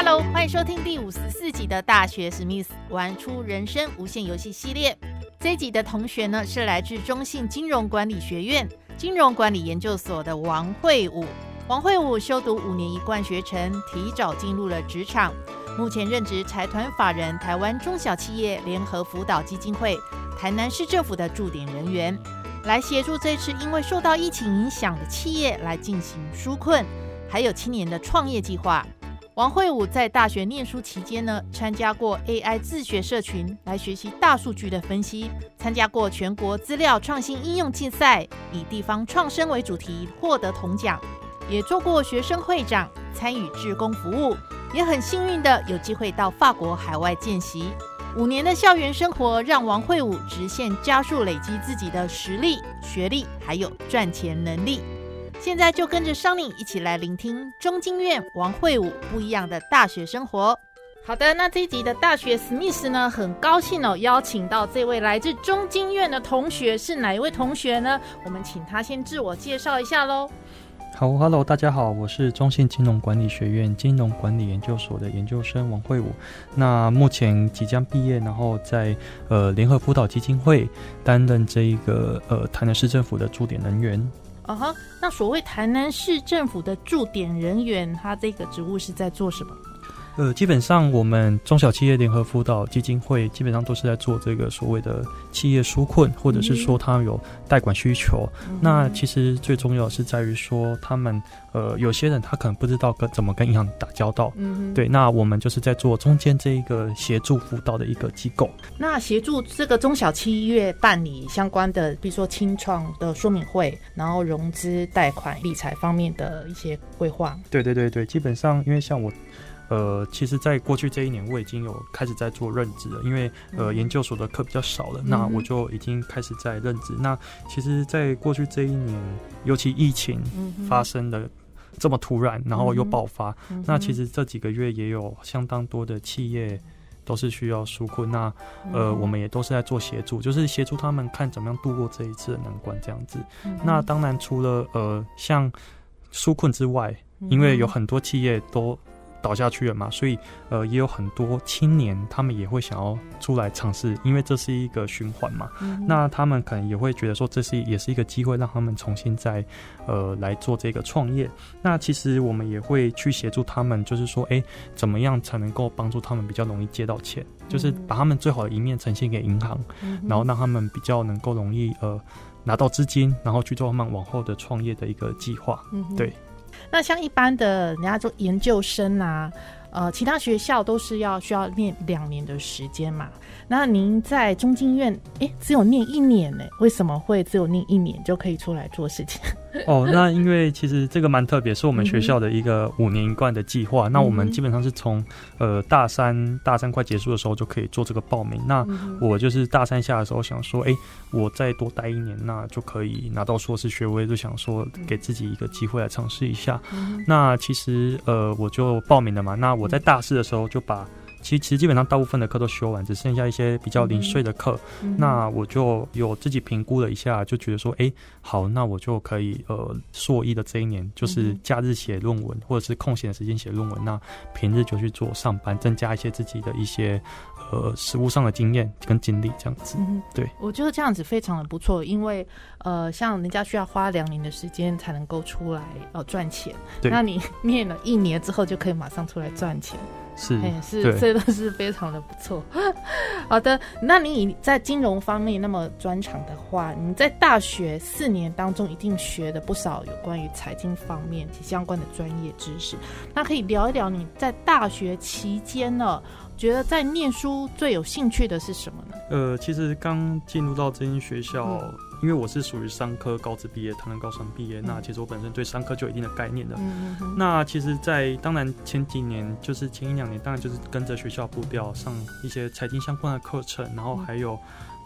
Hello，欢迎收听第五十四集的大学史密斯玩出人生无限游戏系列。这一集的同学呢是来自中信金融管理学院金融管理研究所的王慧武。王慧武修读五年一贯学程，提早进入了职场，目前任职财团法人台湾中小企业联合辅导基金会台南市政府的驻点人员，来协助这次因为受到疫情影响的企业来进行纾困，还有青年的创业计划。王慧武在大学念书期间呢，参加过 AI 自学社群来学习大数据的分析，参加过全国资料创新应用竞赛，以地方创生为主题获得铜奖，也做过学生会长，参与志工服务，也很幸运的有机会到法国海外见习。五年的校园生活让王慧武直线加速累积自己的实力、学历，还有赚钱能力。现在就跟着商宁一起来聆听中经院王慧武不一样的大学生活。好的，那这一集的大学史密斯呢，很高兴哦，邀请到这位来自中经院的同学是哪一位同学呢？我们请他先自我介绍一下喽。好，Hello，大家好，我是中信金融管理学院金融管理研究所的研究生王慧武。那目前即将毕业，然后在呃联合辅导基金会担任这一个呃台南市政府的驻点人员。啊哈，那所谓台南市政府的驻点人员，他这个职务是在做什么？呃，基本上我们中小企业联合辅导基金会基本上都是在做这个所谓的企业纾困，或者是说他有贷款需求。那其实最重要是在于说，他们呃有些人他可能不知道跟怎么跟银行打交道。嗯，对。那我们就是在做中间这一个协助辅导的一个机构。那协助这个中小企业办理相关的，比如说清创的说明会，然后融资、贷款、理财方面的一些规划。对对对对，基本上因为像我。呃，其实，在过去这一年，我已经有开始在做任职了，因为呃，研究所的课比较少了，那我就已经开始在任职。那其实，在过去这一年，尤其疫情发生的这么突然，然后又爆发，那其实这几个月也有相当多的企业都是需要纾困，那呃，我们也都是在做协助，就是协助他们看怎么样度过这一次的难关这样子。那当然，除了呃，像纾困之外，因为有很多企业都。倒下去了嘛，所以呃也有很多青年，他们也会想要出来尝试，因为这是一个循环嘛。那他们可能也会觉得说，这是也是一个机会，让他们重新再呃来做这个创业。那其实我们也会去协助他们，就是说，哎，怎么样才能够帮助他们比较容易借到钱？就是把他们最好的一面呈现给银行，然后让他们比较能够容易呃拿到资金，然后去做他们往后的创业的一个计划。对。那像一般的人家做研究生啊，呃，其他学校都是要需要念两年的时间嘛。那您在中经院，哎，只有念一年呢？为什么会只有念一年就可以出来做事情？哦，那因为其实这个蛮特别，是我们学校的一个五年一贯的计划。那我们基本上是从呃大三大三快结束的时候就可以做这个报名。那我就是大三下的时候想说，哎，我再多待一年，那就可以拿到硕士学位，就想说给自己一个机会来尝试一下。那其实呃我就报名了嘛。那我在大四的时候就把。其实，其实基本上大部分的课都修完，只剩下一些比较零碎的课。那我就有自己评估了一下，就觉得说，哎，好，那我就可以呃，硕一的这一年，就是假日写论文，或者是空闲的时间写论文，那平日就去做上班，增加一些自己的一些呃实物上的经验跟经历，这样子。对，我觉得这样子非常的不错，因为呃，像人家需要花两年的时间才能够出来呃赚钱，那你念了一年之后就可以马上出来赚钱。是，是，这都是非常的不错。好的，那你在金融方面那么专长的话，你在大学四年当中一定学的不少有关于财经方面及相关的专业知识。那可以聊一聊你在大学期间呢，觉得在念书最有兴趣的是什么呢？呃，其实刚进入到这间学校，因为我是属于商科高职毕业，台南高商毕业，那其实我本身对商科就有一定的概念的。那其实，在当然前几年，就是前一两年，当然就是跟着学校步调上一些财经相关的课程，然后还有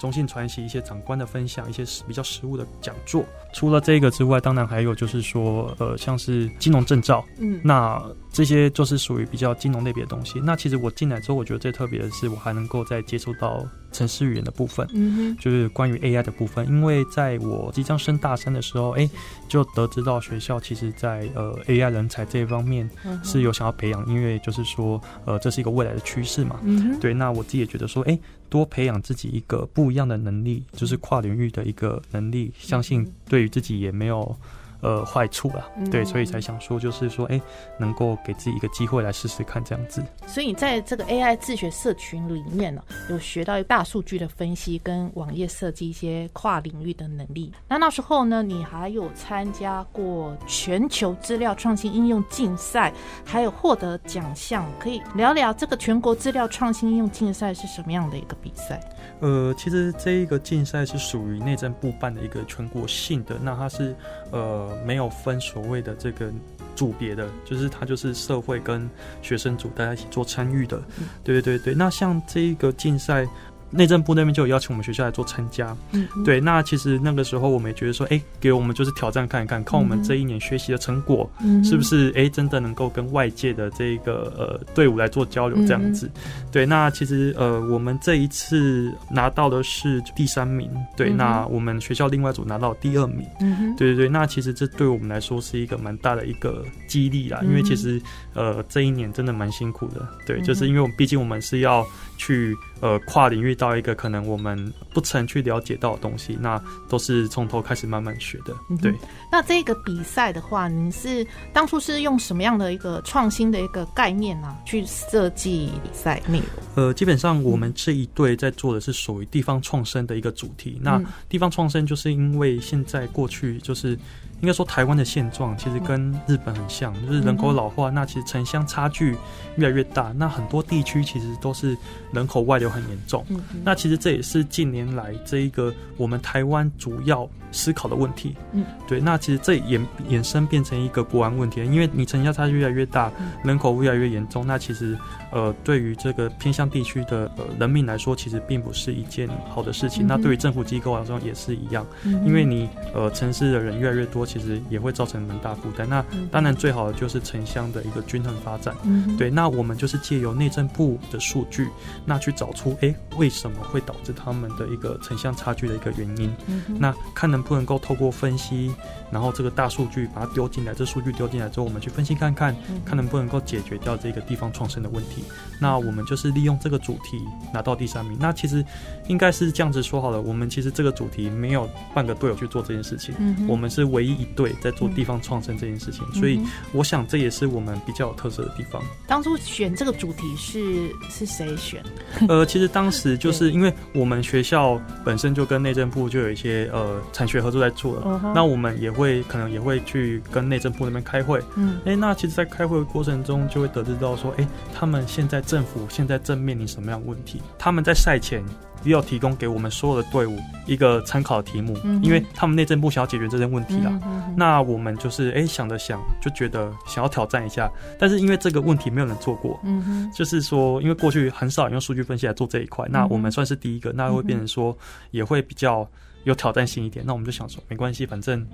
中信传习一些长官的分享，一些比较实务的讲座。除了这个之外，当然还有就是说，呃，像是金融证照，嗯那这些就是属于比较金融类别的东西。那其实我进来之后，我觉得最特别的是，我还能够再接触到城市语言的部分。嗯就是关于 AI 的部分，因为在我即将升大三的时候，哎、就得知到学校其实在呃 AI 人才这一方面是有想要培养，因为就是说呃这是一个未来的趋势嘛。嗯哼对，那我自己也觉得说，哎、多培养自己一个不一样的能力，就是跨领域的一个能力，相信对于自己也没有呃坏处啦。对，嗯所以才想说，就是说，哎、能够给自己一个机会来试试看这样子。所以你在这个 AI 自学社群里面呢，有学到大数据的分析跟网页设计一些跨领域的能力。那那时候呢，你还有参加过全球资料创新应用竞赛，还有获得奖项。可以聊聊这个全国资料创新应用竞赛是什么样的一个比赛？呃，其实这一个竞赛是属于内政部办的一个全国性的，那它是呃没有分所谓的这个组别的，就是它就是社会跟学生组大家一起做参与的。嗯对对对对，那像这一个竞赛。内政部那边就有邀请我们学校来做参加，嗯，对，那其实那个时候我们也觉得说，哎、给我们就是挑战看一看，看我们这一年学习的成果，嗯。是不是哎、诶真的能够跟外界的这个呃队伍来做交流这样子？嗯对，那其实呃我们这一次拿到的是第三名，对，嗯那我们学校另外组拿到第二名，嗯，对对对，那其实这对我们来说是一个蛮大的一个激励啦，嗯因为其实呃这一年真的蛮辛苦的，对，嗯就是因为我们毕竟我们是要去呃跨领域到一个可能我们不曾去了解到的东西，那都是从头开始慢慢学的对。那这个比赛的话，你是当初是用什么样的一个创新的一个概念啊，去设计比赛内容？呃，基本上我们这一队在做的是属于地方创生的一个主题。那嗯地方创生就是因为现在过去就是应该说台湾的现状其实跟日本很像，就是人口老化，那其实城乡差距越来越大，那很多地区其实都是人口外流很严重。那其实这也是近年来这一个我们台湾主要思考的问题。嗯，对。那其实这衍衍生变成一个国安问题，因为你城乡差距越来越大，嗯人口越来越严重，那其实呃对于这个偏向地区的呃人民来说，其实并不是一件好的事情。嗯那对于政府机构来说也是一样，嗯因为你呃城市的人越来越多，其实也会造成蛮大负担。那嗯当然最好的就是城乡的一个均衡发展。嗯对，那我们就是借由内政部的数据，那去找出哎为什么会导致他们的一个城乡差距的一个原因。嗯那看能不能够透过分析，然后这个大数据把它丢进来，这数据丢进来之后，我们去分析看看，嗯看能不能够解决掉这个地方创生的问题。那我们就是利用这个主题拿到第三名。那其实应该是这样子说好了，我们其实这个主题没有半个队友去做这件事情。嗯我们是唯一一队在做地方创生这件事情，所以我想这也是我们比较有特色的地方。当初选这个主题是是谁选？呃，其实当时就是因为我们学校本身就跟内政部就有一些呃产学合作在做了，嗯那我们也会可能也会去跟内政部那边开会。嗯哎、那其实，在开会的过程中，就会得知到说，哎、他们现在政府现在正面临什么样的问题？他们在赛前也有提供给我们所有的队伍一个参考题目，嗯因为他们内政部想要解决这些问题啦。嗯哼哼那我们就是哎、想了想，就觉得想要挑战一下，但是因为这个问题没有人做过，嗯就是说，因为过去很少用数据分析来做这一块，那我们算是第一个，那会变成说也会比较有挑战性一点。那我们就想说，没关系，反正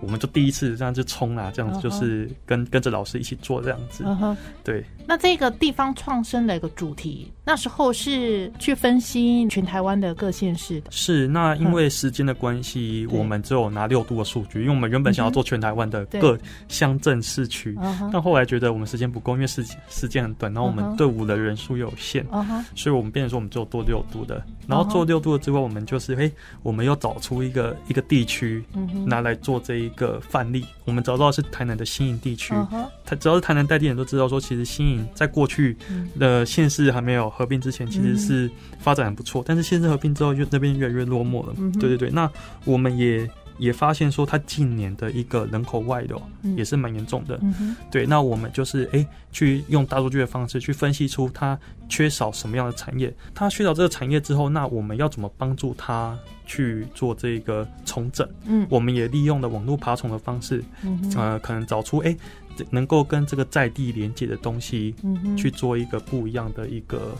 我们就第一次这样就冲啦，这样子就是跟跟着老师一起做这样子。对，那这个地方创生的一个主题，那时候是去分析全台湾的各县市的。是那因为时间的关系，对。我们只有拿六度的数据，因为我们原本想要做全台湾的各乡镇市区。嗯，但后来觉得我们时间不够，因为时时间很短，然后我们队伍的人数又有限，嗯，所以我们变成说我们只有做六度。的，然后做六度的之后，我们就是嘿，我们又找出一个一个地区拿来做这一个范例。我们找到是台南的新营地区，嗯哼，它只要是台南代地人都知道说，其实新营在过去嗯。的县市还没有合并之前，其实是发展很不错，但是县市合并之后，就那边越来越落寞了。嗯对对对，那我们也。也发现说，它近年的一个人口外流也是蛮严重的。嗯，对，那我们就是哎，去用大数据的方式去分析出它缺少什么样的产业，它缺少这个产业之后，那我们要怎么帮助它去做这个重整？嗯，我们也利用了网络爬虫的方式，嗯，呃，可能找出哎能够跟这个在地连接的东西，嗯，去做一个不一样的一个。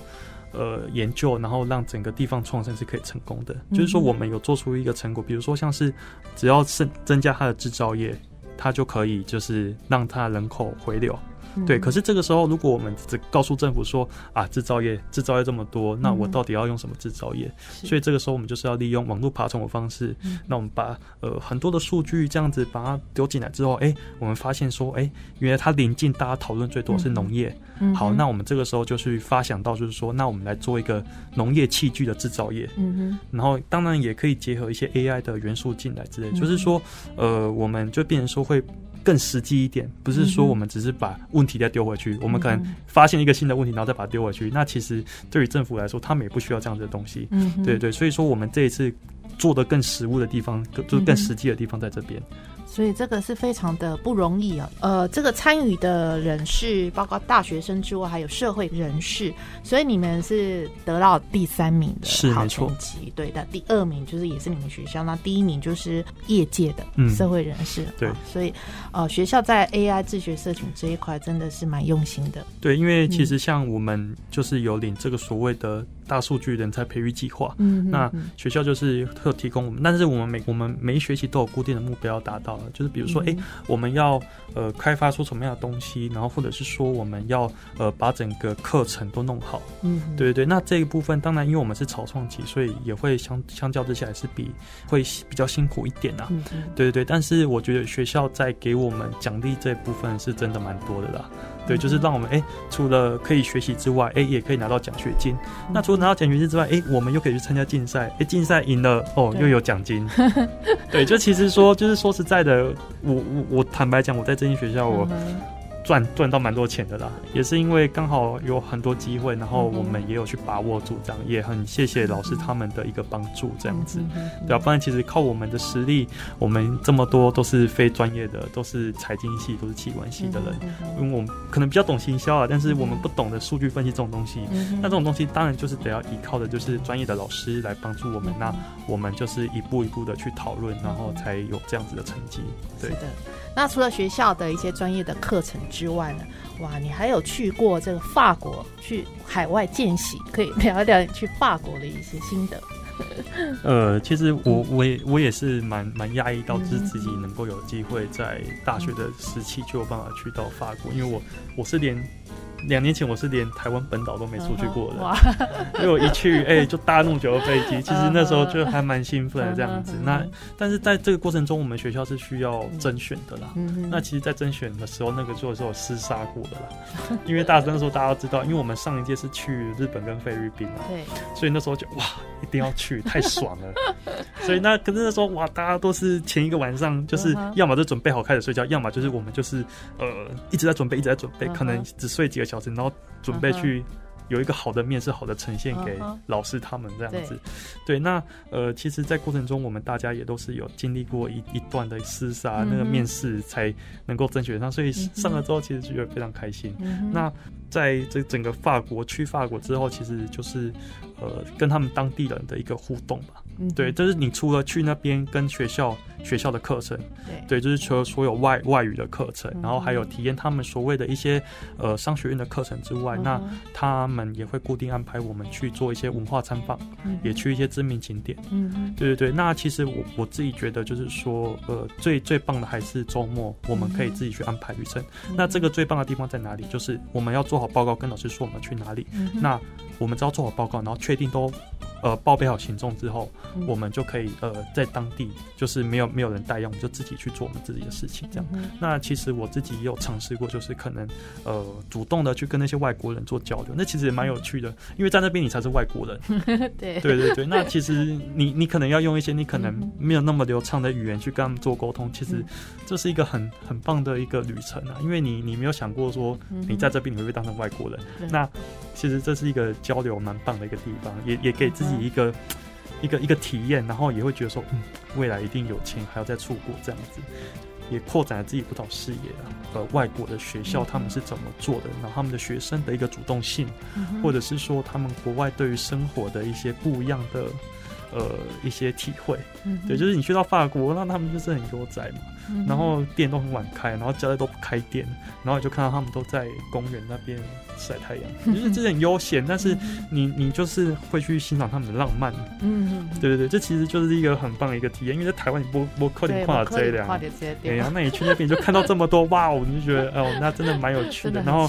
呃，研究，然后让整个地方创生是可以成功的。就是说，我们有做出一个成果，比如说像是只要是增加它的制造业，它就可以就是让它人口回流。对，可是这个时候，如果我们只告诉政府说啊，制造业制造业这么多，那我到底要用什么制造业？所以这个时候，我们就是要利用网络爬虫的方式，那我们把呃很多的数据这样子把它丢进来之后，哎，我们发现说，哎，原来它临近大家讨论最多是农业。好，那我们这个时候就去发想到，就是说，那我们来做一个农业器具的制造业。嗯哼，然后当然也可以结合一些 AI 的元素进来之类，就是说，呃，我们就变成说会。更实际一点，不是说我们只是把问题再丢回去，我们可能发现一个新的问题，然后再把它丢回去。那其实对于政府来说，他们也不需要这样子的东西。嗯，对对，所以说我们这一次做的更实物的地方，就是更实际的地方在这边。所以这个是非常的不容易啊。呃，这个参与的人士包括大学生之外，还有社会人士，所以你们是得到第三名的好成绩。对的，第二名就是也是你们学校，那第一名就是业界的社会人士。对，所以呃，学校在 AI 自学社群这一块真的是蛮用心的。对，因为其实像我们就是有领这个所谓的。大数据人才培育计划，嗯，那学校就是特提供我们，但是我们每我们每一学期都有固定的目标要达到，就是比如说，哎，我们要呃开发出什么样的东西，然后或者是说我们要呃把整个课程都弄好，嗯，对对对。那这一部分当然，因为我们是草创期，所以也会相相较之下是比会比较辛苦一点啊，对对对。但是我觉得学校在给我们奖励这部分是真的蛮多的啦。对，就是让我们哎，除了可以学习之外，哎，也可以拿到奖学金。那除了拿到奖学金之外，哎，我们又可以去参加竞赛，哎，竞赛赢了哦，又有奖金。对，就其实说，就是说实在的，我我我坦白讲，我在这间学校我。赚赚到蛮多钱的啦，也是因为刚好有很多机会，然后我们也有去把握住，这样也很谢谢老师他们的一个帮助，这样子，对啊，不然其实靠我们的实力，我们这么多都是非专业的，都是财经系，都是器官系的人，因为我们可能比较懂行销啊，但是我们不懂得数据分析这种东西，那这种东西当然就是得要依靠的就是专业的老师来帮助我们，那我们就是一步一步的去讨论，然后才有这样子的成绩，对。的。那除了学校的一些专业的课程之外呢？哇，你还有去过这个法国，去海外见习，可以聊一聊你去法国的一些心得。呃，其实我我也我也是蛮蛮压抑，到就是自己能够有机会在大学的时期就有办法去到法国，因为我我是连。两年前我是连台湾本岛都没出去过的，因为我一去，哎，就搭那么久的飞机，其实那时候就还蛮兴奋的这样子。那但是在这个过程中，我们学校是需要甄选的啦。那其实，在甄选的时候，那个就是有厮杀过的啦。因为大三的时候，大家都知道，因为我们上一届是去日本跟菲律宾嘛，对，所以那时候就哇，一定要去，太爽了。所以那可是那时候哇，大家都是前一个晚上就是要么就准备好开始睡觉，要么就是我们就是呃一直在准备，一直在准备，可能只睡几个小时，然后准备去有一个好的面试，好的呈现给老师他们这样子。对，那呃，其实，在过程中我们大家也都是有经历过一一段的厮杀，那个面试才能够甄选上，所以上了之后其实觉得非常开心。那在这整个法国去法国之后，其实就是呃跟他们当地人的一个互动吧。对，就是你除了去那边跟学校学校的课程，对，就是除了所有外外语的课程，然后还有体验他们所谓的一些呃商学院的课程之外，那他们也会固定安排我们去做一些文化参访，也去一些知名景点。嗯对对对。那其实我我自己觉得就是说，呃，最最棒的还是周末我们可以自己去安排旅程。那这个最棒的地方在哪里？就是我们要做好报告，跟老师说我们去哪里。那我们只要做好报告，然后确定都。呃，报备好行踪之后，我们就可以呃，在当地就是没有没有人带样，我们就自己去做我们自己的事情，这样。那其实我自己也有尝试过，就是可能呃，主动的去跟那些外国人做交流，那其实也蛮有趣的，因为在那边你才是外国人。对。对对对，那其实你你可能要用一些你可能没有那么流畅的语言去跟他们做沟通，其实这是一个很很棒的一个旅程啊，因为你你没有想过说你在这边你会被当成外国人，那其实这是一个交流蛮棒的一个地方，也也给自己。一个一个一个体验，然后也会觉得说，嗯，未来一定有钱还要再出国这样子，也扩展了自己不少视野啊。呃，外国的学校他们是怎么做的，然后他们的学生的一个主动性，或者是说他们国外对于生活的一些不一样的。呃，一些体会，嗯对，就是你去到法国，那他们就是很悠哉嘛，然后店都很晚开，然后家里都不开店，然后你就看到他们都在公园那边晒太阳，就是这很悠闲，但是你你就是会去欣赏他们的浪漫，嗯，对对对，这其实就是一个很棒的一个体验，因为在台湾你不不靠点跨这样，对。啊，那你去那边就看到这么多，哇哦，你就觉得 哦，那真的蛮有趣的，然后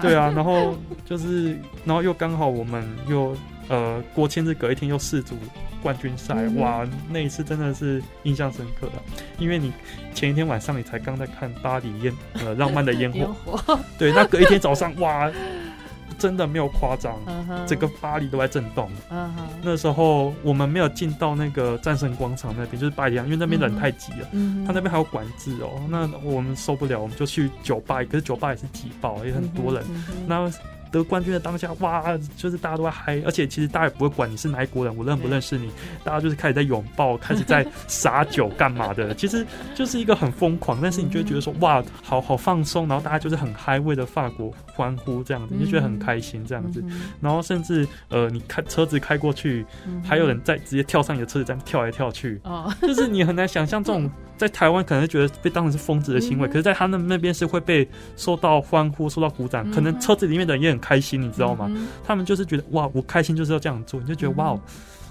对啊，然后就是然后又刚好我们又呃国庆日隔一天又四组。冠军赛哇，那一次真的是印象深刻的，因为你前一天晚上你才刚在看巴黎烟呃浪漫的 烟火，对，那隔一天早上哇，真的没有夸张，整个巴黎都在震动。那时候我们没有进到那个战胜广场那边，就是巴黎，因为那边人太挤了，他那边还有管制哦，那我们受不了，我们就去酒吧，可是酒吧也是挤爆，也很多人，那。得冠军的当下，哇，就是大家都在嗨，而且其实大家也不会管你是哪一国人，我认不认识你，大家就是开始在拥抱，开始在撒酒干嘛的，其实就是一个很疯狂，但是你就会觉得说，哇，好好放松，然后大家就是很嗨，为了法国欢呼这样子，你就觉得很开心这样子，然后甚至呃，你开车子开过去，还有人在直接跳上你的车子这样跳来跳去，就是你很难想象这种。在台湾可能觉得被当成是疯子的行为，可是，在他们那边是会被受到欢呼、受到鼓掌，可能车子里面的人也很开心，你知道吗？他们就是觉得哇，我开心就是要这样做，你就觉得哇，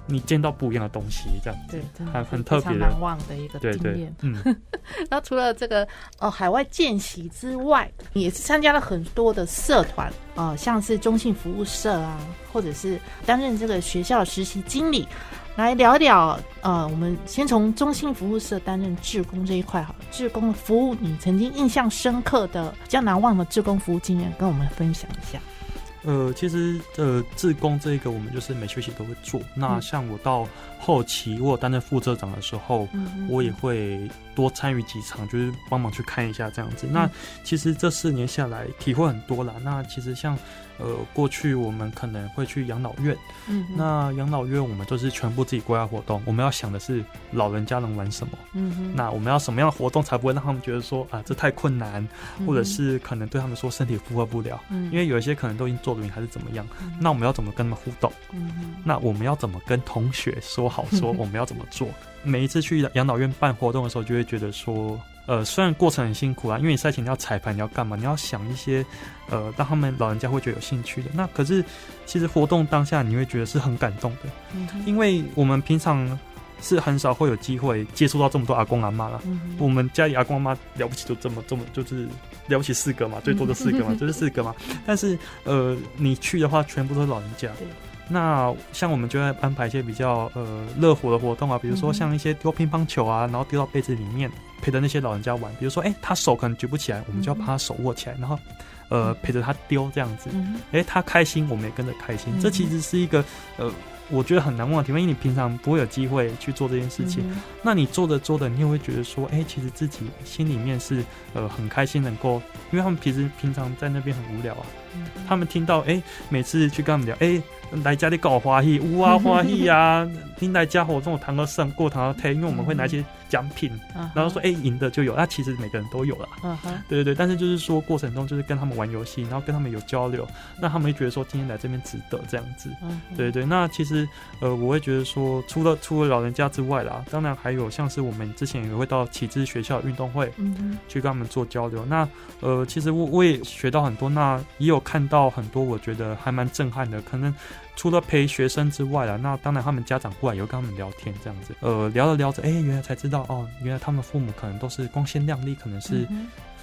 你见到不一样的东西，这样对，很很特别、难忘的一个经验。嗯，然后除了这个呃海外见习之外，也是参加了很多的社团啊，像是中信服务社啊，或者是担任这个学校实习经理。来聊一聊，呃，我们先从中信服务社担任志工这一块好，志工的服务，你曾经印象深刻的、比较难忘的志工服务经验，跟我们分享一下。呃，其实呃，志工这一个我们就是每学期都会做。那像我到后期，我担任副社长的时候，我也会多参与几场，就是帮忙去看一下这样子。那其实这四年下来，体会很多了。那其实像。呃，过去我们可能会去养老院，嗯，那养老院我们都是全部自己规划活动。我们要想的是老人家能玩什么，嗯，那我们要什么样的活动才不会让他们觉得说啊这太困难，或者是可能对他们说身体负荷不了，嗯，因为有一些可能都已经坐轮椅还是怎么样，那我们要怎么跟他们互动？嗯，那我们要怎么跟同学说好说 我们要怎么做？每一次去养老院办活动的时候，就会觉得说。呃，虽然过程很辛苦啊，因为你赛前你要彩排，你要干嘛？你要想一些，呃，让他们老人家会觉得有兴趣的。那可是，其实活动当下你会觉得是很感动的，因为我们平常是很少会有机会接触到这么多阿公阿妈了。我们家里阿公阿妈了不起就这么这么就是了不起四个嘛，最多的四个嘛，就是四个嘛。但是呃，你去的话，全部都是老人家。那像我们就会安排一些比较呃热火的活动啊，比如说像一些丢乒乓球啊，然后丢到被子里面。陪着那些老人家玩，比如说，哎，他手可能举不起来，我们就要把他手握起来，然后，呃，陪着他丢这样子。哎，他开心，我们也跟着开心。这其实是一个，呃，我觉得很难忘的体验，因为你平常不会有机会去做这件事情。那你做着做着，你也会觉得说，哎，其实自己心里面是呃很开心，能够，因为他们平时平常在那边很无聊啊。他们听到，哎，每次去跟他们聊，哎。来家里搞欢喜，哇欢喜啊，恁来家活动堂而胜过堂而退，因为我们会拿一些奖品，然后说哎赢的就有，那其实每个人都有了，对对对。但是就是说过程中就是跟他们玩游戏，然后跟他们有交流，那他们会觉得说今天来这边值得这样子，对对。那其实呃我会觉得说除了除了老人家之外啦，当然还有像是我们之前也会到启智学校运动会，去跟他们做交流。那呃其实我我也学到很多，那也有看到很多我觉得还蛮震撼的，可能。除了陪学生之外啊，那当然他们家长过来也会跟他们聊天，这样子，呃，聊着聊着，哎，原来才知道哦，原来他们父母可能都是光鲜亮丽，可能是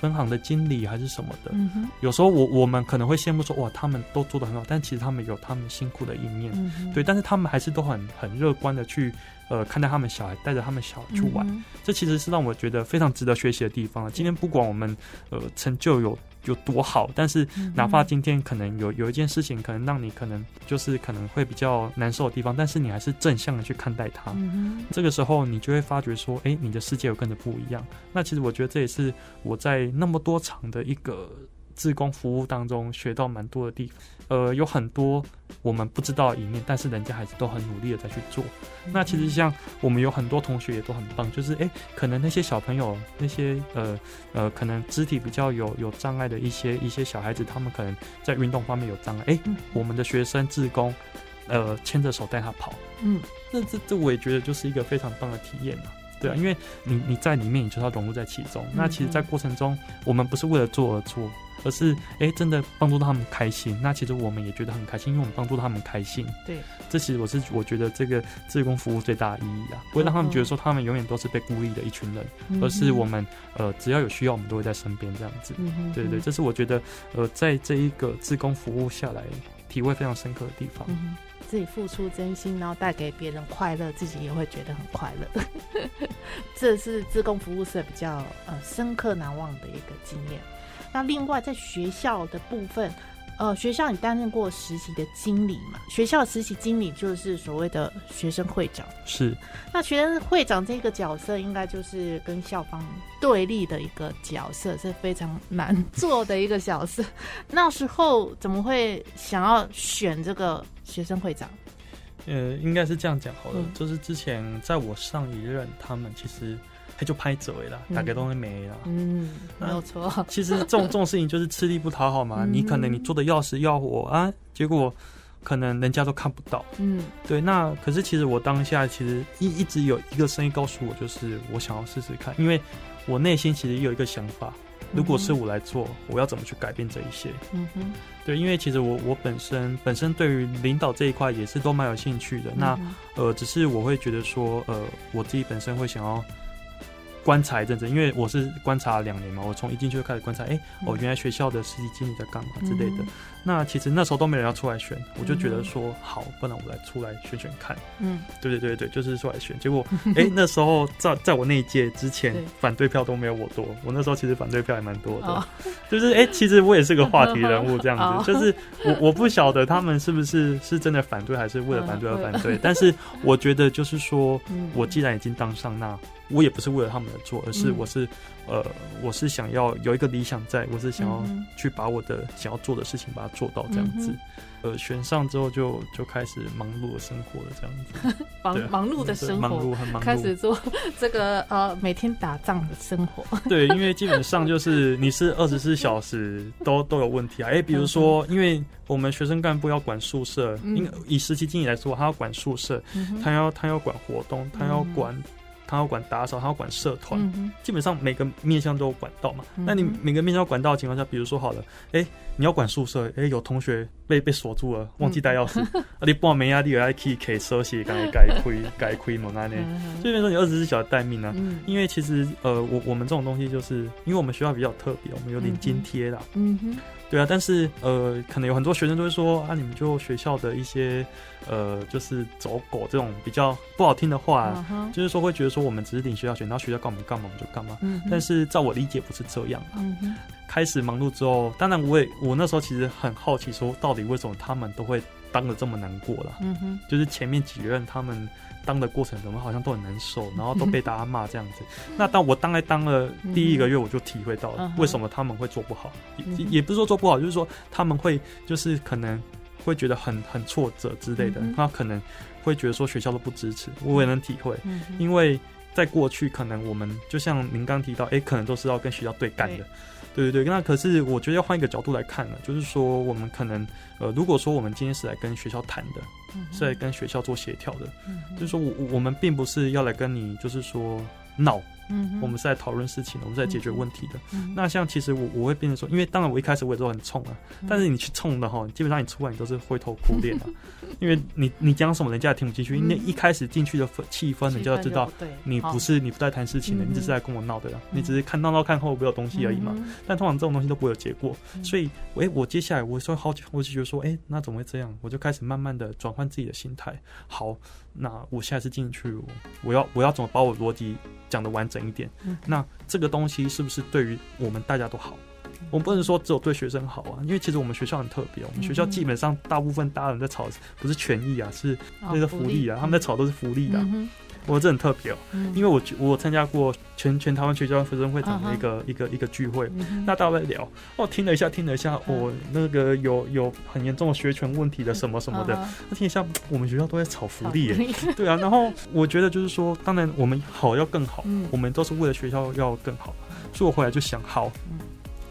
分行的经理还是什么的。有时候我我们可能会羡慕说，哇，他们都做得很好，但其实他们有他们辛苦的一面，对，但是他们还是都很很乐观的去。呃，看待他们小孩，带着他们小孩去玩，这其实是让我觉得非常值得学习的地方。今天不管我们呃成就有有多好，但是哪怕今天可能有有一件事情，可能让你可能就是可能会比较难受的地方，但是你还是正向的去看待它。这个时候，你就会发觉说，哎，你的世界有跟着不一样。那其实我觉得这也是我在那么多场的一个。志工服务当中学到蛮多的地方，呃，有很多我们不知道的一面，但是人家还是都很努力的在去做。那其实像我们有很多同学也都很棒，就是诶，可能那些小朋友，那些呃呃，可能肢体比较有有障碍的一些一些小孩子，他们可能在运动方面有障碍，诶，我们的学生自工，呃，牵着手带他跑，嗯，这这这我也觉得就是一个非常棒的体验嘛。对啊，因为你你在里面，你就要融入在其中。那其实，在过程中，我们不是为了做而做，而是哎，真的帮助到他们开心。那其实我们也觉得很开心，因为我们帮助他们开心。对，这其实我是我觉得这个自工服务最大的意义啊，不会让他们觉得说他们永远都是被孤立的一群人，而是我们呃只要有需要，我们都会在身边这样子。对对，这是我觉得呃在这一个自工服务下来，体会非常深刻的地方。自己付出真心，然后带给别人快乐，自己也会觉得很快乐。这是自贡服务社比较呃深刻难忘的一个经验。那另外在学校的部分。呃，学校你担任过实习的经理嘛？学校实习经理就是所谓的学生会长。是。那学生会长这个角色，应该就是跟校方对立的一个角色，是非常难做的一个角色。那时候怎么会想要选这个学生会长？呃，应该是这样讲好了，就是之前在我上一任，他们其实。他就拍走了，大概都会没了。嗯，没有错。其实这种这种事情就是吃力不讨好嘛。你可能你做的要死要活啊，结果可能人家都看不到。嗯，对。那可是其实我当下其实一一直有一个声音告诉我，就是我想要试试看，因为我内心其实也有一个想法，如果是我来做，我要怎么去改变这一些？嗯哼。对，因为其实我我本身本身对于领导这一块也是都蛮有兴趣的。那呃，只是我会觉得说，呃，我自己本身会想要。观察一阵子，因为我是观察两年嘛，我从一进去就开始观察，哎，哦，原来学校的实习经理在干嘛之类的。那其实那时候都没人要出来选，我就觉得说好，不然我来出来选选看。嗯，对对对对，就是出来选。结果，哎，那时候在在我那一届之前，反对票都没有我多。我那时候其实反对票还蛮多的，就是哎，其实我也是个话题人物这样子。就是我我不晓得他们是不是是真的反对，还是为了反对而反对。但是我觉得就是说，我既然已经当上那。我也不是为了他们而做，而是我是，呃，我是想要有一个理想，在我是想要去把我的想要做的事情把它做到这样子。呃，选上之后就就开始忙碌的生活了，这样子。忙忙碌的生活，忙碌很忙碌，开始做这个呃每天打仗的生活。对，因为基本上就是你是二十四小时都都有问题啊。哎，比如说，因为我们学生干部要管宿舍，因以实习经理来说，他要管宿舍，他要他要管活动，他要管。他要管打扫，他要管社团，基本上每个面向都有管到嘛。那你每个面向管到的情况下，比如说好了，哎，你要管宿舍，哎，有同学被被锁住了，忘记带钥匙，啊，你报没压力，还可以可以手写，赶紧改亏改亏门安呢。所以说你二十四小时待命啊，因为其实呃，我我们这种东西就是，因为我们学校比较特别，我们有领津贴啦。嗯哼。对啊，但是呃，可能有很多学生都会说啊，你们就学校的一些呃，就是走狗这种比较不好听的话，就是说会觉得说我们只是领学校钱，然后学校告我们干嘛我们就干嘛。但是照我理解不是这样啊。开始忙碌之后，当然我也我那时候其实很好奇，说到底为什么他们都会当的这么难过了？嗯哼，就是前面几任他们。当的过程，怎么好像都很难受，然后都被大家骂这样子。那当我当来当了第一个月，我就体会到了为什么他们会做不好，也也不是说做不好，就是说他们会就是可能会觉得很很挫折之类的。他可能会觉得说学校都不支持，我也能体会，因为在过去可能我们就像您刚提到，哎，可能都是要跟学校对干的。对对对，那可是我觉得要换一个角度来看呢，就是说我们可能呃，如果说我们今天是来跟学校谈的，是来跟学校做协调的，就是说我我们并不是要来跟你就是说闹。嗯，我们是在讨论事情的，我们是在解决问题的。那像其实我我会变成说，因为当然我一开始我也都很冲啊，但是你去冲的哈，基本上你出来你都是灰头苦脸的，因为你你讲什么人家也听不进去，因为一开始进去的气氛你就要知道，你不是你不在谈事情的，你只是在跟我闹的，你只是看闹闹看后不有东西而已嘛。但通常这种东西都不会有结果，所以哎，我接下来我说好，我就觉得说，哎，那怎么会这样？我就开始慢慢的转换自己的心态。好，那我下次进去，我要我要怎么把我逻辑。讲的完整一点，那这个东西是不是对于我们大家都好？我们不能说只有对学生好啊，因为其实我们学校很特别，我们学校基本上大部分大人在吵不是权益啊，是那个福利啊，他们在吵都是福利的。我这很特别哦，嗯。因为我我参加过全全台湾学校学生会长的一个、一个一个聚会，嗯那大家在聊，哦，听了一下，听了一下，我、那个有有很严重的学权问题的什么什么的，嗯那听一下，我们学校都在炒福利耶，利，对啊，然后我觉得就是说，当然我们好要更好，嗯。我们都是为了学校要更好，所以我回来就想，好嗯，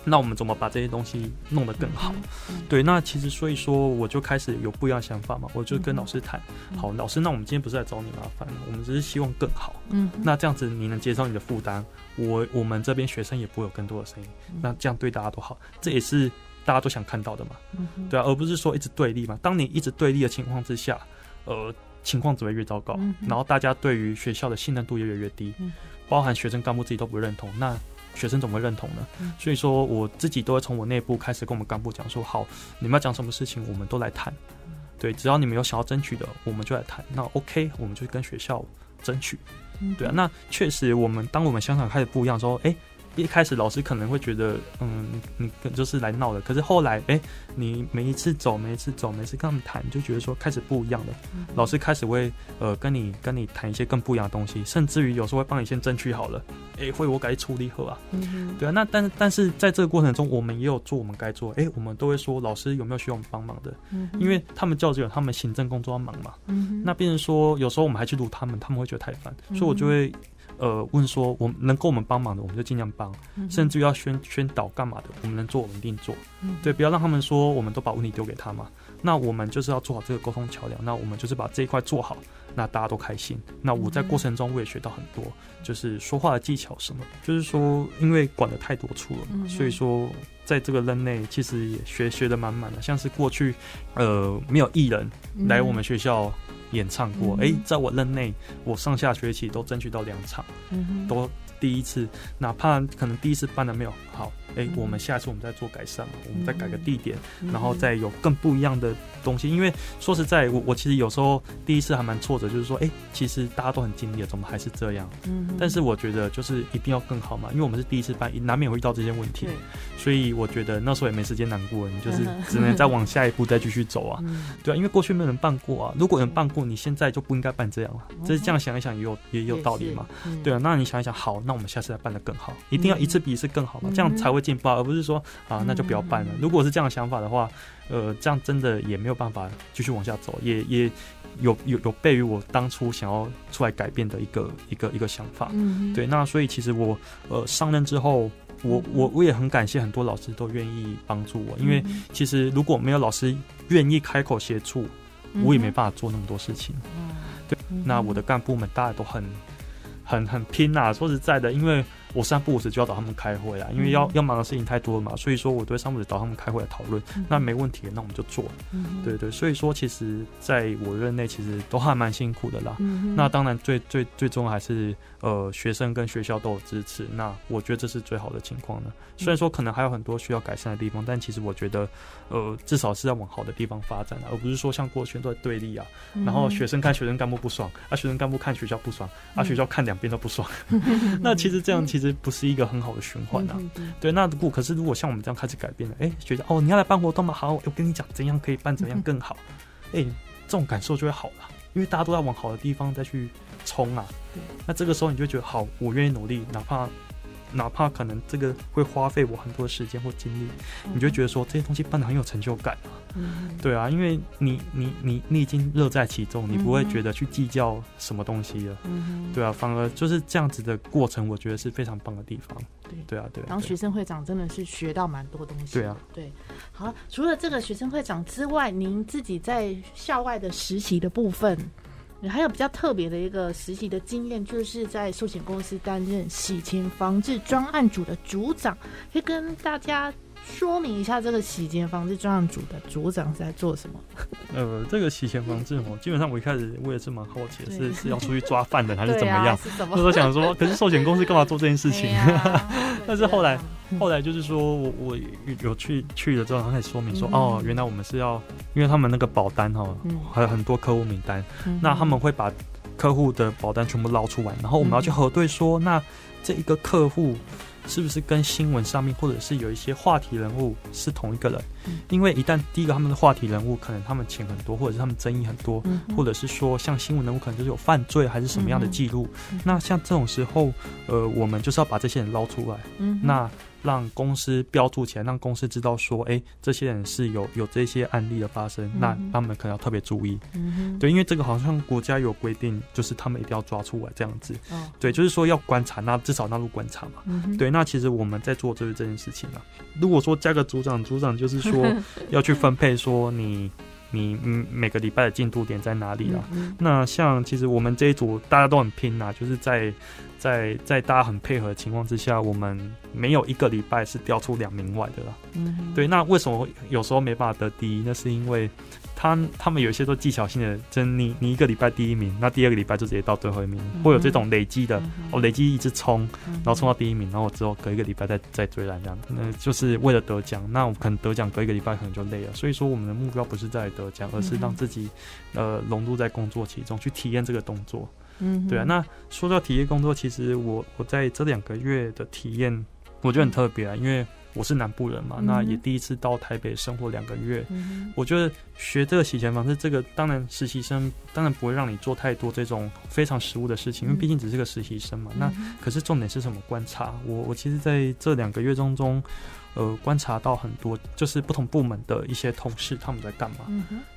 那我们怎么把这些东西弄得更好？嗯对，那其实所以说我就开始有不一样的想法嘛，我就跟嗯老师谈，嗯好，老师，那我们今天不是来找你麻烦，我们只是希望更好。嗯，那这样子你能减少你的负担，我我们这边学生也不会有更多的声音，嗯。那这样对大家都好，这也是大家都想看到的嘛，嗯对啊，而不是说一直对立嘛。当你一直对立的情况之下，呃，情况只会越糟糕嗯，然后大家对于学校的信任度也越来越低嗯，包含学生干部自己都不认同，那学生怎么会认同呢嗯？所以说我自己都会从我内部开始跟我们干部讲说，好，你们要讲什么事情，我们都来谈。嗯对，只要你们有想要争取的，我们就来谈。那 OK，我们就跟学校争取。嗯对啊，那确实，我们当我们想想开始不一样的时候，哎、一开始老师可能会觉得，嗯，你你就是来闹的。可是后来，哎、你每一次走，每一次走，每次跟他们谈，就觉得说开始不一样了。嗯老师开始会呃跟你跟你谈一些更不一样的东西，甚至于有时候会帮你先争取好了，哎、会我改处理好啊。嗯对啊，那但但是在这个过程中，我们也有做我们该做，哎、我们都会说老师有没有需要我们帮忙的，嗯因为他们教职有他们行政工作要忙嘛。嗯那变成说，有时候我们还去录他们，他们会觉得太烦，嗯所以我就会呃问说，我们能够我们帮忙的，我们就尽量帮，嗯甚至于要宣宣导干嘛的，我们能做我们一定做，嗯。对，不要让他们说我们都把问题丢给他嘛。那我们就是要做好这个沟通桥梁，那我们就是把这一块做好，那大家都开心。那我在过程中我也学到很多，就是说话的技巧什么，就是说因为管的太多处了所以说在这个任内其实也学学的满满的，像是过去呃没有艺人来我们学校演唱过，嗯。诶，在我任内，我上下学期都争取到两场，嗯都第一次，哪怕可能第一次办的没有好，诶，嗯我们下一次我们再做改善嘛，我们再改个地点，嗯然后再有更不一样的东西。因为说实在，我我其实有时候第一次还蛮挫折，就是说，哎，其实大家都很尽力了，怎么还是这样？嗯但是我觉得就是一定要更好嘛，因为我们是第一次办，难免会遇到这些问题对，所以我觉得那时候也没时间难过，你就是 只能再往下一步再继续走啊。嗯对啊，因为过去没有人办过啊，如果有人办过，你现在就不应该办这样了。这是这样想一想也有也有道理嘛。，嗯对啊，那你想一想，好，那我们下次再办的更好，一定要一次比一次更好嘛，嗯。这样才会进步啊，而不是说啊，那就不要办了。嗯。如果是这样的想法的话，呃，这样真的也没有办法继续往下走，也也有有有悖于我当初想要出来改变的一个一个一个想法。嗯对，那所以其实我呃上任之后，我我我也很感谢很多老师都愿意帮助我，因为嗯其实如果没有老师愿意开口协助，我也没办法做那么多事情。嗯。对那我的干部们大家都很很很拼呐、说实在的，因为我三不五时就要找他们开会啊，因为要、嗯要忙的事情太多了嘛，所以说我都会三不五时找他们开会来讨论。嗯那没问题，那我们就做。对对，所以说其实在我任内其实都还蛮辛苦的啦。嗯那当然最最最终还是呃学生跟学校都有支持，那我觉得这是最好的情况呢。虽然说可能还有很多需要改善的地方，但其实我觉得呃至少是要往好的地方发展啊，而不是说像过去都在对立啊，然后学生看学生干部不爽，啊学生干部看学校不爽，啊嗯学校看两边都不爽，那其实这样其实不是一个很好的循环啊。对，那如果可是如果像我们这样开始改变了，哎、觉得哦你要来办活动吗？好，我跟你讲怎样可以办，怎样 更好，哎、这种感受就会好了，因为大家都在往好的地方再去冲啊对。那这个时候你就觉得好，我愿意努力，哪怕哪怕可能这个会花费我很多时间或精力，你就觉得说这些东西办的很有成就感啊。嗯对啊，因为你你你你已经乐在其中，你不会觉得去计较什么东西了。嗯对啊，反而就是这样子的过程，我觉得是非常棒的地方。对对啊，对啊，对啊当学生会长真的是学到蛮多东西。对啊，对。好，除了这个学生会长之外，您自己在校外的实习的部分，你还有比较特别的一个实习的经验，就是在寿险公司担任洗钱防治专案组的组长，可以跟大家说明一下这个洗钱防治专案组的组长是在做什么？呃，这个洗钱防治哦，基本上我一开始我也是蛮好奇的，是 是要出去抓犯人还是怎么样啊？？是怎么那时？候想说，可是寿险公司干嘛做这件事情？哎但是后来，后来就是说我我有有去去了之后，他开始说明说，嗯哦，原来我们是要，因为他们那个保单哈、嗯还有很多客户名单，嗯那他们会把客户的保单全部捞出来，然后我们要去核对说，那这一个客户。是不是跟新闻上面，或者是有一些话题人物是同一个人？因为一旦第一个他们的话题人物可能他们钱很多，或者是他们争议很多，或者是说像新闻人物可能就是有犯罪还是什么样的记录，那像这种时候，呃，我们就是要把这些人捞出来。那让公司标注起来，让公司知道说，哎，这些人是有有这些案例的发生，那他们可能要特别注意。嗯对，因为这个好像国家有规定，就是他们一定要抓出来这样子。对，就是说要观察，那至少纳入观察嘛。嗯对，那其实我们在做就是这件事情了。如果说加个组长，组长就是说 要去分配，说你你嗯每个礼拜的进度点在哪里啊？那像其实我们这一组大家都很拼呐，就是在。在在大家很配合的情况之下，我们没有一个礼拜是掉出两名外的啦。嗯，对。那为什么有时候没办法得第一？那是因为他他们有些都技巧性的，真你你一个礼拜第一名，那第二个礼拜就直接到最后一名，会有这种累积的，我累积一直冲，然后冲到第一名，然后我之后隔一个礼拜再再追来这样。那就是为了得奖。那我可能得奖隔一个礼拜可能就累了。所以说我们的目标不是在得奖，而是让自己呃融入在工作其中，去体验这个动作。嗯，对啊。那说到体验工作，其实我我在这两个月的体验，我觉得很特别啊，因为我是南部人嘛，那也第一次到台北生活两个月。我觉得学这个洗钱方式，这个当然实习生当然不会让你做太多这种非常实务的事情，因为毕竟只是个实习生嘛。那可是重点是什么？观察。我我其实在这两个月中中。呃，观察到很多就是不同部门的一些同事他们在干嘛。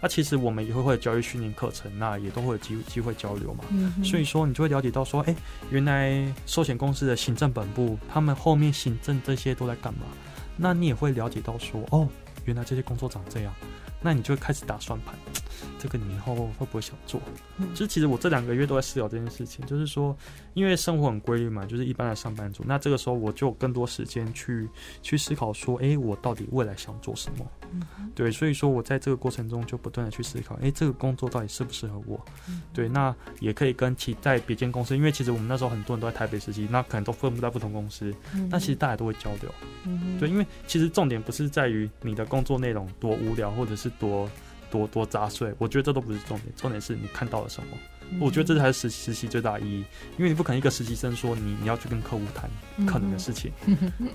那其实我们也会会教育训练课程，那也都会有机机会交流嘛。所以说，你就会了解到说，哎，原来寿险公司的行政本部他们后面行政这些都在干嘛？那你也会了解到说，哦，原来这些工作长这样。那你就会开始打算盘，这个你以后会不会想做？就是其实我这两个月都在思考这件事情，就是说，因为生活很规律嘛，就是一般的上班族。那这个时候我就更多时间去去思考说，哎，我到底未来想做什么？对，所以说我在这个过程中就不断的去思考，哎，这个工作到底适不适合我？对，那也可以跟其在别间公司，因为其实我们那时候很多人都在台北实习，那可能都分布在不同公司，那其实大家都会交流。对，因为其实重点不是在于你的工作内容多无聊，或者是多多多杂碎，我觉得这都不是重点，重点是你看到了什么。我觉得这才是实实习最大的意义，因为你不可能一个实习生说你你要去跟客户谈可能的事情。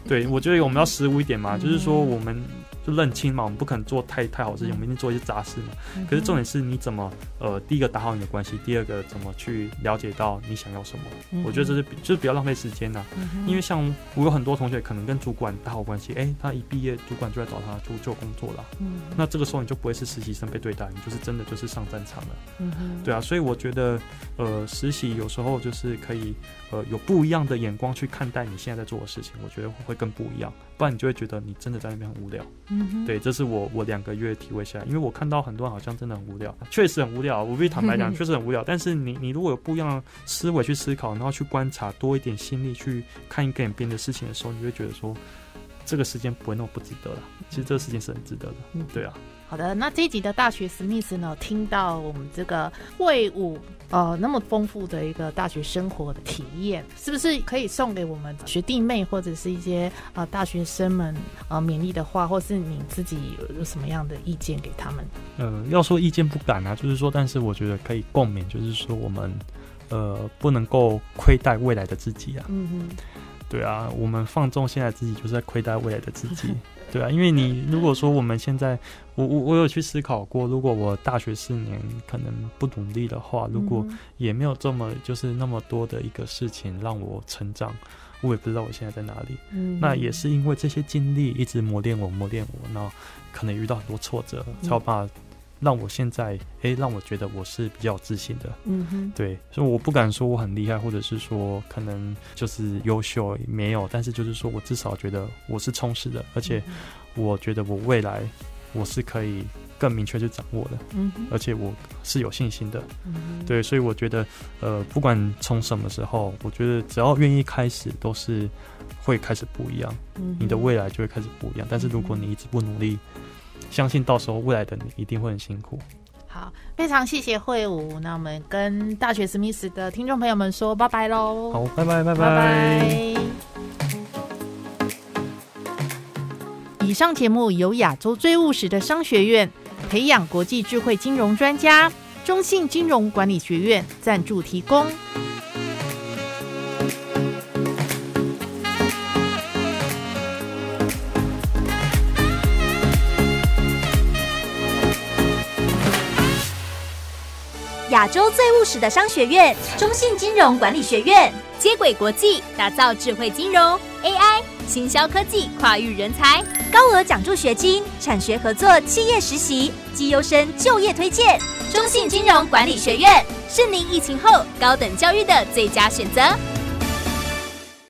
对，我觉得我们要实务一点嘛，就是说我们就认清嘛，我们不可能做太太好事情，我们一定做一些杂事嘛。可是重点是你怎么呃，第一个打好你的关系，第二个怎么去了解到你想要什么。我觉得这是就是比较浪费时间呐，因为像我有很多同学可能跟主管打好关系，哎，他一毕业主管就来找他就做工作了。嗯，那这个时候你就不会是实习生被对待，你就是真的就是上战场了。嗯对啊，所以我觉得。呃，实习有时候就是可以呃，有不一样的眼光去看待你现在在做的事情，我觉得会更不一样。不然你就会觉得你真的在那边很无聊。嗯，对，这是我我两个月体会下来，因为我看到很多人好像真的很无聊，确实很无聊。我必须坦白讲，确实很无聊。但是你你如果有不一样的思维去思考，然后去观察，多一点心力去看一点别的事情的时候，你会觉得说，这个时间不会那么不值得了。其实这个时间是很值得的。嗯，对啊。好的，那这一集的大学史密斯呢，听到我们这个会武呃那么丰富的一个大学生活的体验，是不是可以送给我们学弟妹或者是一些呃大学生们呃勉励的话，或是你自己有什么样的意见给他们？呃，要说意见不敢啊，就是说，但是我觉得可以共勉，就是说我们呃不能够亏待未来的自己啊。嗯哼，对啊，我们放纵现在自己，就是在亏待未来的自己。对啊，因为你如果说我们现在，我我我有去思考过，如果我大学四年可能不努力的话，如果也没有这么就是那么多的一个事情让我成长，我也不知道我现在在哪里。嗯，那也是因为这些经历一直磨练我，磨练我，然后可能遇到很多挫折，才有办法。让我现在诶，让我觉得我是比较自信的，嗯哼，对，所以我不敢说我很厉害，或者是说可能就是优秀没有，但是就是说我至少觉得我是充实的，而且我觉得我未来我是可以更明确去掌握的，嗯，而且我是有信心的，嗯，对，所以我觉得呃，不管从什么时候，我觉得只要愿意开始，都是会开始不一样，嗯，你的未来就会开始不一样，但是如果你一直不努力。相信到时候未来的你一定会很辛苦。好，非常谢谢惠武。那我们跟大学史密斯的听众朋友们说拜拜喽。好，拜拜拜拜。以上节目由亚洲最务实的商学院培养国际智慧金融专家。中信金融管理学院赞助提供。亚洲最务实的商学院——中信金融管理学院，接轨国际，打造智慧金融 AI、行销科技，跨域人才，高额奖助学金，产学合作，企业实习，绩优生就业推荐。中信金融管理学院是您疫情后高等教育的最佳选择。